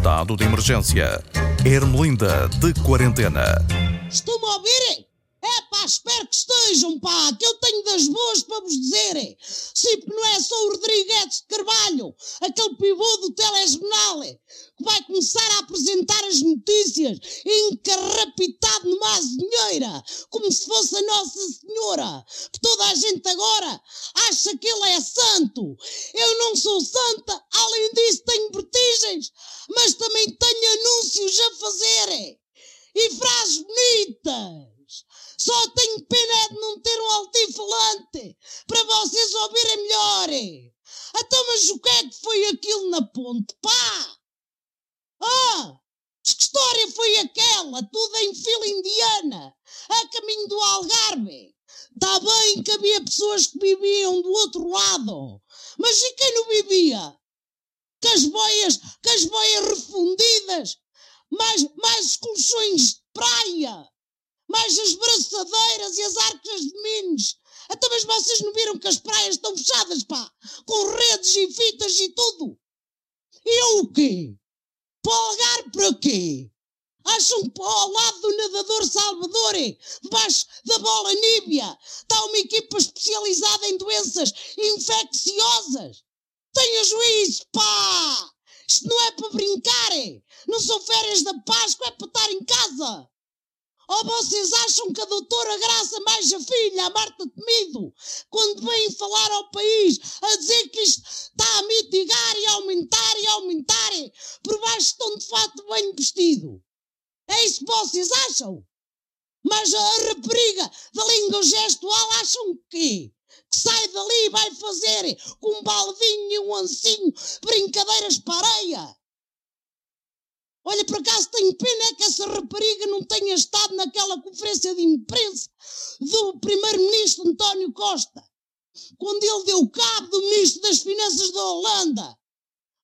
Estado de emergência. Ermelinda de quarentena. Estão-me a ouvir? É pá, espero que estejam, pá, que eu tenho das boas para vos dizer. Sim, porque não é só o Rodrigues de Carvalho, aquele pivô do telejornal, que vai começar a apresentar as notícias encarrapitado numa azinheira, como se fosse a Nossa Senhora. Que toda a gente agora acha que ele é santo. Eu não sou santa, além disso tenho vertigens, mas também tenho anúncios a fazer. E frases bonitas. Só tenho pena de não ter um altifalante para vocês ouvirem melhor. Então, mas o que é que foi aquilo na ponte? Pá! Ah! Que história foi aquela? Tudo em fila indiana, a caminho do Algarve. Está bem que havia pessoas que viviam do outro lado, mas e quem não vivia? Com as boias, com as boias refundidas, mais, mais colchões de praia, mais as braçadeiras e as arcas de minos. Até mas vocês não viram que as praias estão fechadas, pá, com redes e fitas e tudo. E eu o quê? Polgar para quê? Acham que ao lado do nadador Salvador, debaixo da bola níbia, está uma equipa especializada em doenças infecciosas? Tenha juízo, pá! Isto não é para brincar, não são férias da Páscoa, é para estar em casa. Ou vocês acham que a doutora Graça mais a filha, a Marta Temido, quando vem falar ao país a dizer que isto está a mitigar e a aumentar e a aumentar, por baixo estão de fato bem vestido? É isso que vocês acham? Mas a rapariga da língua gestual acham o quê? Que sai dali e vai fazer com um baldinho e um ancinho brincadeiras para areia? Olha, por acaso tenho pena que essa rapariga não tenha estado naquela conferência de imprensa do primeiro-ministro António Costa, quando ele deu cabo do ministro das Finanças da Holanda,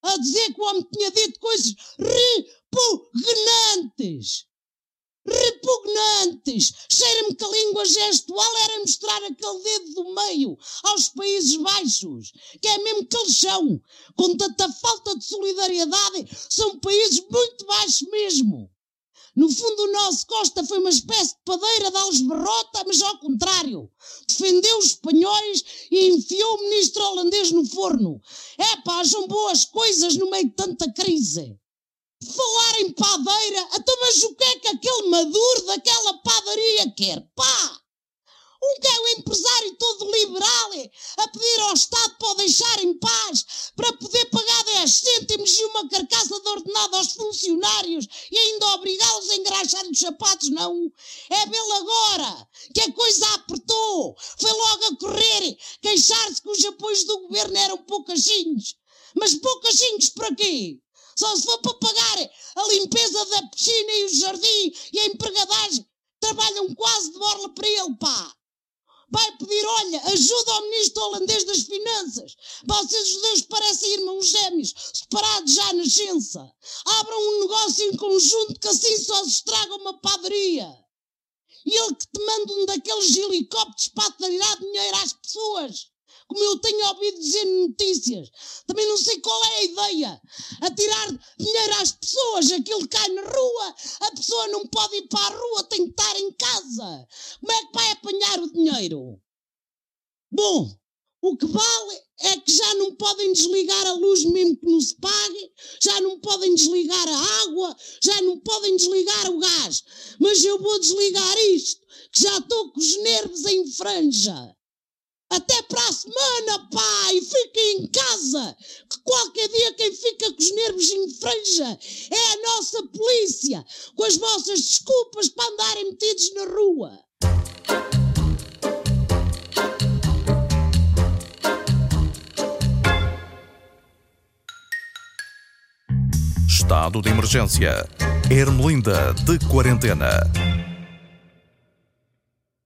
a dizer que o homem tinha dito coisas repugnantes repugnantes. Cheira-me que a língua gestual era mostrar aquele dedo do meio aos Países Baixos, que é mesmo que eles são. Com tanta falta de solidariedade, são países muito baixos mesmo. No fundo, o nosso Costa foi uma espécie de padeira de Alves Berrota, mas ao contrário. Defendeu os espanhóis e enfiou o ministro holandês no forno. É pá, são boas coisas no meio de tanta crise. Falar em padeira, até então, mas o que é que aquele maduro daquela padaria quer? Pá! Um que é o empresário todo liberal a pedir ao Estado para o deixar em paz, para poder pagar 10 cêntimos e uma carcaça de ordenado aos funcionários e ainda obrigá-los a engraxar os sapatos, não. É vê-lo agora, que a coisa apertou. Foi logo a correr, queixar-se que os apoios do governo eram poucachinhos. Mas poucachinhos para quê? Só se for para pagar a limpeza da piscina e o jardim e a empregadagem, trabalham quase de borla para ele, pá. Vai pedir, olha, ajuda ao ministro holandês das finanças. Vocês os dois parecem irmãos gêmeos, separados já à nascença. Abram um negócio em conjunto que assim só se estraga uma padaria. E ele que te manda um daqueles helicópteros para tirar dinheiro às pessoas como eu tenho ouvido dizer notícias. Também não sei qual é a ideia. A tirar dinheiro às pessoas, aquilo cai na rua, a pessoa não pode ir para a rua, tem que estar em casa. Como é que vai apanhar o dinheiro? Bom, o que vale é que já não podem desligar a luz mesmo que não se pague, já não podem desligar a água, já não podem desligar o gás. Mas eu vou desligar isto, que já estou com os nervos em franja. Até para a semana, pai! Fiquem em casa! Que qualquer dia quem fica com os nervos em franja é a nossa polícia, com as vossas desculpas para andarem metidos na rua. Estado de emergência. Ermelinda de quarentena.